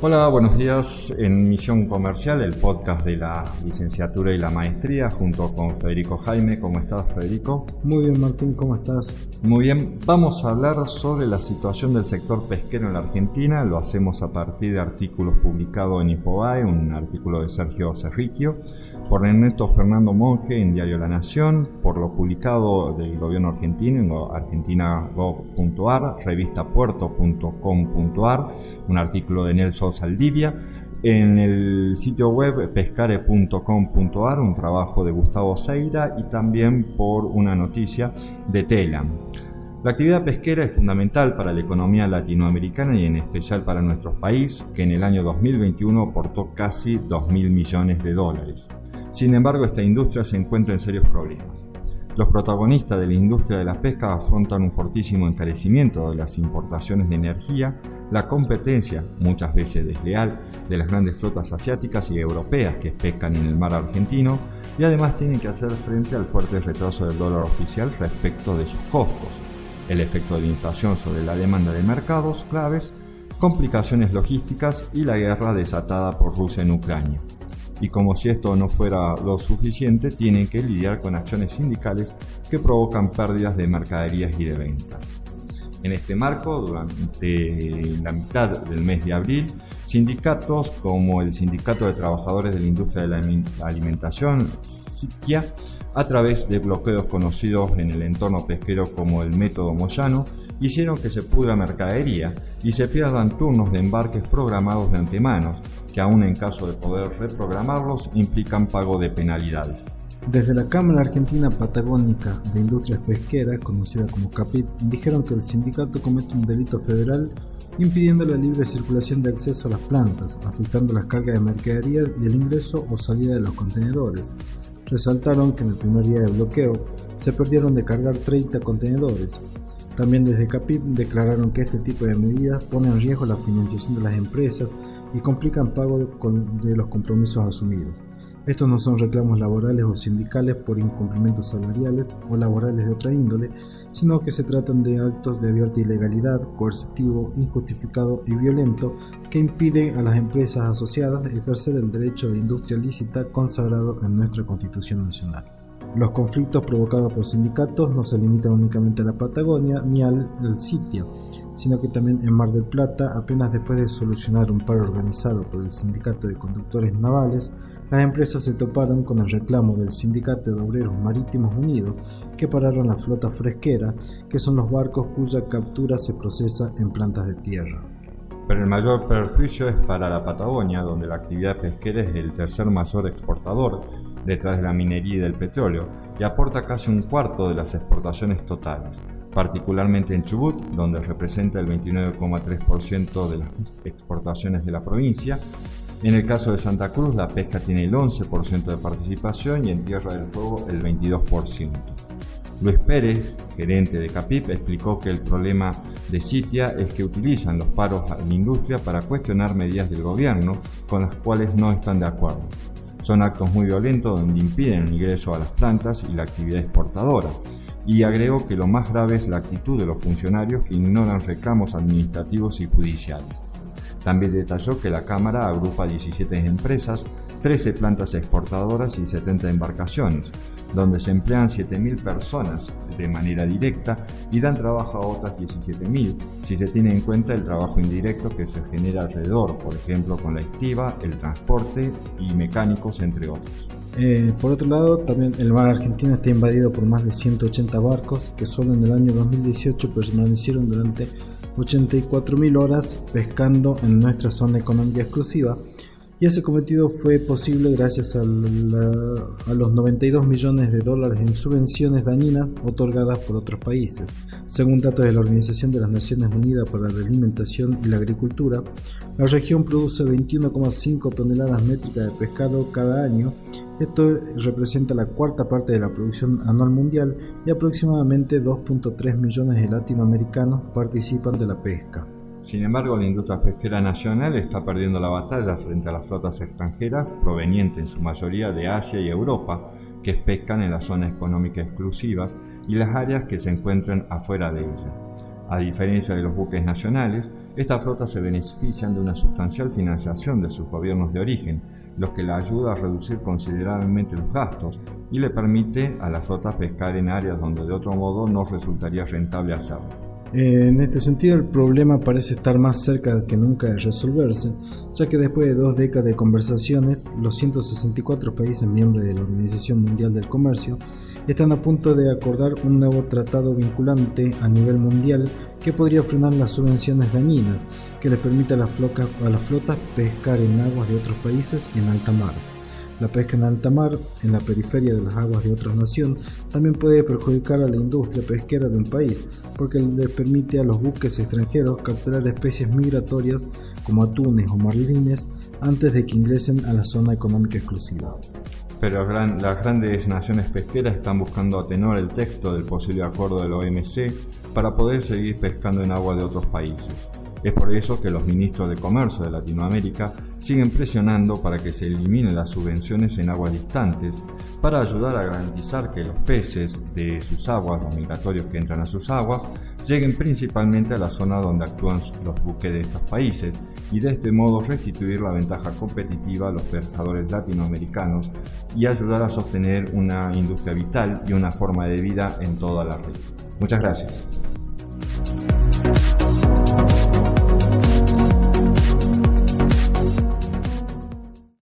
Hola, buenos días. En Misión Comercial, el podcast de la licenciatura y la maestría, junto con Federico Jaime. ¿Cómo estás, Federico? Muy bien, Martín, ¿cómo estás? Muy bien. Vamos a hablar sobre la situación del sector pesquero en la Argentina. Lo hacemos a partir de artículos publicados en Infobae, un artículo de Sergio Cerriquio por Ernesto Fernando Monge en Diario La Nación, por lo publicado del gobierno argentino en argentina.gov.ar, revistapuerto.com.ar, un artículo de Nelson Saldivia, en el sitio web pescare.com.ar, un trabajo de Gustavo Seira y también por una noticia de Telam. La actividad pesquera es fundamental para la economía latinoamericana y en especial para nuestro país, que en el año 2021 aportó casi 2.000 millones de dólares. Sin embargo, esta industria se encuentra en serios problemas. Los protagonistas de la industria de la pesca afrontan un fortísimo encarecimiento de las importaciones de energía, la competencia, muchas veces desleal, de las grandes flotas asiáticas y europeas que pescan en el mar argentino y además tienen que hacer frente al fuerte retraso del dólar oficial respecto de sus costos, el efecto de la inflación sobre la demanda de mercados claves, complicaciones logísticas y la guerra desatada por Rusia en Ucrania y como si esto no fuera lo suficiente, tienen que lidiar con acciones sindicales que provocan pérdidas de mercaderías y de ventas. En este marco, durante la mitad del mes de abril, sindicatos como el Sindicato de Trabajadores de la Industria de la Alimentación, SITIA, a través de bloqueos conocidos en el entorno pesquero como el método Moyano, hicieron que se pudra mercadería y se pierdan turnos de embarques programados de antemano, que aún en caso de poder reprogramarlos implican pago de penalidades. Desde la Cámara Argentina Patagónica de Industrias Pesqueras, conocida como CAPIP, dijeron que el sindicato comete un delito federal impidiendo la libre circulación de acceso a las plantas, afectando las cargas de mercadería y el ingreso o salida de los contenedores. Resaltaron que en el primer día de bloqueo se perdieron de cargar 30 contenedores, también desde CAPIP declararon que este tipo de medidas ponen en riesgo la financiación de las empresas y complican pago de los compromisos asumidos. Estos no son reclamos laborales o sindicales por incumplimientos salariales o laborales de otra índole, sino que se tratan de actos de abierta ilegalidad, coercitivo, injustificado y violento que impiden a las empresas asociadas ejercer el derecho de industria lícita consagrado en nuestra Constitución Nacional. Los conflictos provocados por sindicatos no se limitan únicamente a la Patagonia ni al sitio, sino que también en Mar del Plata, apenas después de solucionar un paro organizado por el Sindicato de Conductores Navales, las empresas se toparon con el reclamo del Sindicato de Obreros Marítimos Unidos que pararon la flota fresquera, que son los barcos cuya captura se procesa en plantas de tierra. Pero el mayor perjuicio es para la Patagonia, donde la actividad pesquera es el tercer mayor exportador detrás de la minería y del petróleo y aporta casi un cuarto de las exportaciones totales, particularmente en Chubut, donde representa el 29,3% de las exportaciones de la provincia. En el caso de Santa Cruz, la pesca tiene el 11% de participación y en Tierra del Fuego el 22%. Luis Pérez, gerente de CAPIP, explicó que el problema de Sitia es que utilizan los paros en la industria para cuestionar medidas del gobierno con las cuales no están de acuerdo. Son actos muy violentos donde impiden el ingreso a las plantas y la actividad exportadora. Y agregó que lo más grave es la actitud de los funcionarios que ignoran reclamos administrativos y judiciales. También detalló que la Cámara agrupa 17 empresas, 13 plantas exportadoras y 70 embarcaciones, donde se emplean 7.000 personas de manera directa y dan trabajo a otras 17.000 si se tiene en cuenta el trabajo indirecto que se genera alrededor, por ejemplo con la estiva, el transporte y mecánicos, entre otros. Eh, por otro lado, también el mar argentino está invadido por más de 180 barcos que solo en el año 2018 permanecieron durante 84.000 horas pescando en nuestra zona económica exclusiva y ese cometido fue posible gracias a, los 92 millones de dólares en subvenciones dañinas otorgadas por otros países. Según datos de la Organización de las Naciones Unidas para la Alimentación y la Agricultura, la región produce 21,5 toneladas métricas de pescado cada año. Esto representa la cuarta parte de la producción anual mundial y aproximadamente 2.3 millones de latinoamericanos participan de la pesca. Sin embargo, la industria pesquera nacional está perdiendo la batalla frente a las flotas extranjeras provenientes en su mayoría de Asia y Europa, que pescan en las zonas económicas exclusivas y las áreas que se encuentran afuera de ella. A diferencia de los buques nacionales, estas flotas se benefician de una sustancial financiación de sus gobiernos de origen, lo que la ayuda a reducir considerablemente los gastos y le permite a la flota pescar en áreas donde de otro modo no resultaría rentable hacerlo. En este sentido, el problema parece estar más cerca que nunca de resolverse, ya que después de dos décadas de conversaciones, los 164 países miembros de la Organización Mundial del Comercio están a punto de acordar un nuevo tratado vinculante a nivel mundial que podría frenar las subvenciones dañinas que les permite a las, flotas pescar en aguas de otros países en alta mar. La pesca en alta mar, en la periferia de las aguas de otra nación, también puede perjudicar a la industria pesquera de un país, porque les permite a los buques extranjeros capturar especies migratorias como atunes o marlines antes de que ingresen a la zona económica exclusiva. Pero las grandes naciones pesqueras están buscando atenuar el texto del posible acuerdo del OMC para poder seguir pescando en agua de otros países. Es por eso que los ministros de Comercio de Latinoamérica siguen presionando para que se eliminen las subvenciones en aguas distantes para ayudar a garantizar que los peces de sus aguas, los migratorios que entran a sus aguas, lleguen principalmente a la zona donde actúan los buques de estos países y de este modo restituir la ventaja competitiva a los pescadores latinoamericanos y ayudar a sostener una industria vital y una forma de vida en toda la red. Muchas gracias.